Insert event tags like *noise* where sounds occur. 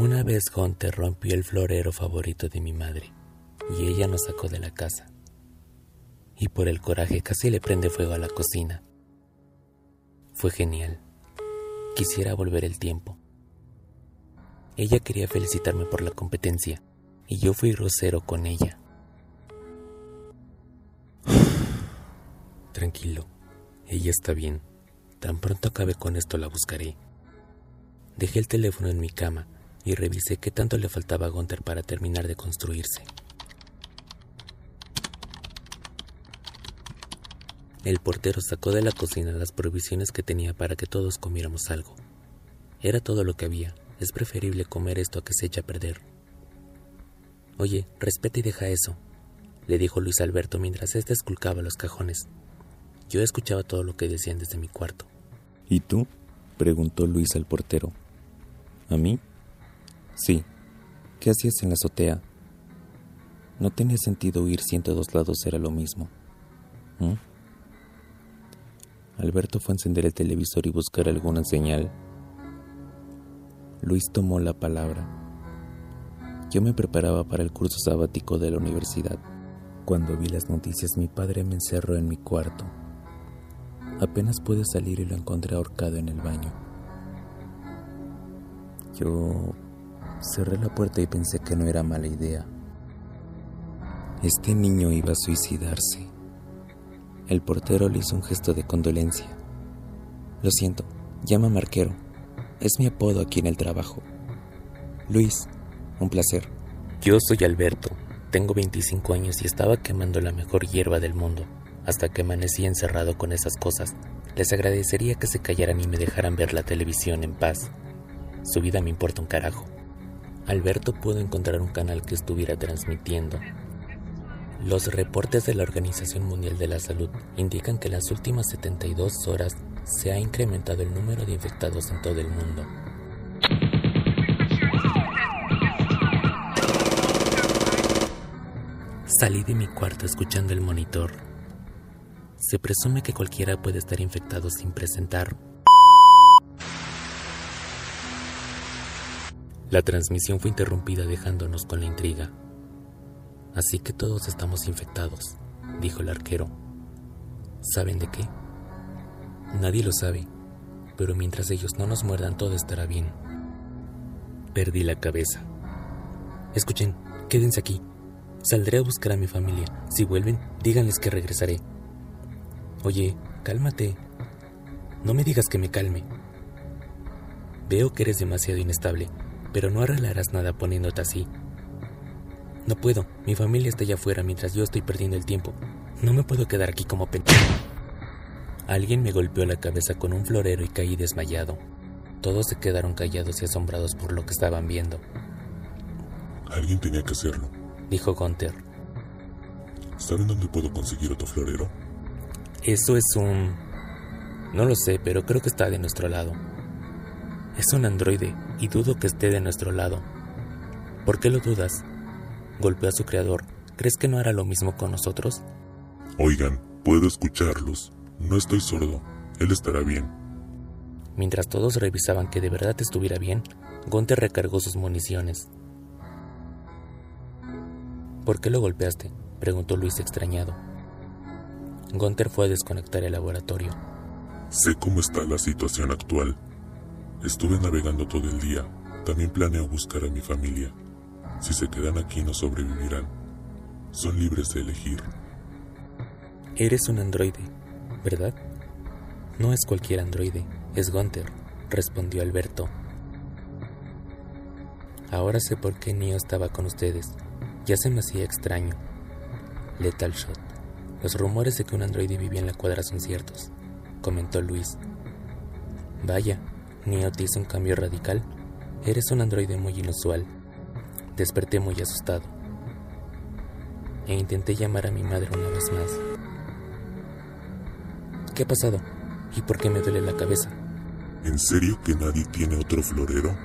Una vez Gonte rompió el florero favorito de mi madre y ella nos sacó de la casa. Y por el coraje casi le prende fuego a la cocina. Fue genial. Quisiera volver el tiempo. Ella quería felicitarme por la competencia y yo fui grosero con ella. *sighs* Tranquilo, ella está bien. Tan pronto acabe con esto la buscaré. Dejé el teléfono en mi cama y revisé qué tanto le faltaba a Gunther para terminar de construirse. El portero sacó de la cocina las provisiones que tenía para que todos comiéramos algo. Era todo lo que había. Es preferible comer esto a que se eche a perder. Oye, respeta y deja eso, le dijo Luis Alberto mientras éste esculcaba los cajones. Yo escuchaba todo lo que decían desde mi cuarto. ¿Y tú? preguntó Luis al portero. ¿A mí? Sí. ¿Qué hacías en la azotea? No tenía sentido ir si en todos lados era lo mismo. ¿Mm? Alberto fue a encender el televisor y buscar alguna señal. Luis tomó la palabra. Yo me preparaba para el curso sabático de la universidad. Cuando vi las noticias mi padre me encerró en mi cuarto. Apenas pude salir y lo encontré ahorcado en el baño. Yo cerré la puerta y pensé que no era mala idea. Este niño iba a suicidarse. El portero le hizo un gesto de condolencia. Lo siento, llama Marquero. Es mi apodo aquí en el trabajo. Luis, un placer. Yo soy Alberto, tengo 25 años y estaba quemando la mejor hierba del mundo, hasta que amanecí encerrado con esas cosas. Les agradecería que se callaran y me dejaran ver la televisión en paz. Su vida me importa un carajo. Alberto pudo encontrar un canal que estuviera transmitiendo, los reportes de la Organización Mundial de la Salud indican que en las últimas 72 horas se ha incrementado el número de infectados en todo el mundo. Salí de mi cuarto escuchando el monitor. Se presume que cualquiera puede estar infectado sin presentar. La transmisión fue interrumpida dejándonos con la intriga. Así que todos estamos infectados, dijo el arquero. ¿Saben de qué? Nadie lo sabe, pero mientras ellos no nos muerdan todo estará bien. Perdí la cabeza. Escuchen, quédense aquí. Saldré a buscar a mi familia. Si vuelven, díganles que regresaré. Oye, cálmate. No me digas que me calme. Veo que eres demasiado inestable, pero no arreglarás nada poniéndote así. No puedo, mi familia está allá afuera mientras yo estoy perdiendo el tiempo. No me puedo quedar aquí como pendejo. Alguien me golpeó la cabeza con un florero y caí desmayado. Todos se quedaron callados y asombrados por lo que estaban viendo. Alguien tenía que hacerlo, dijo Gunther. ¿Saben dónde puedo conseguir otro florero? Eso es un... No lo sé, pero creo que está de nuestro lado. Es un androide y dudo que esté de nuestro lado. ¿Por qué lo dudas? golpeó a su creador. ¿Crees que no hará lo mismo con nosotros? Oigan, puedo escucharlos. No estoy sordo. Él estará bien. Mientras todos revisaban que de verdad estuviera bien, Gonte recargó sus municiones. ¿Por qué lo golpeaste? preguntó Luis extrañado. Gunter fue a desconectar el laboratorio. Sé cómo está la situación actual. Estuve navegando todo el día. También planeo buscar a mi familia. Si se quedan aquí no sobrevivirán. Son libres de elegir. Eres un androide, ¿verdad? No es cualquier androide, es Gunther, respondió Alberto. Ahora sé por qué Neo estaba con ustedes. Ya se me hacía extraño. Lethal Shot. Los rumores de que un androide vivía en la cuadra son ciertos, comentó Luis. Vaya, Neo hizo un cambio radical. Eres un androide muy inusual. Desperté muy asustado e intenté llamar a mi madre una vez más. ¿Qué ha pasado? ¿Y por qué me duele la cabeza? ¿En serio que nadie tiene otro florero?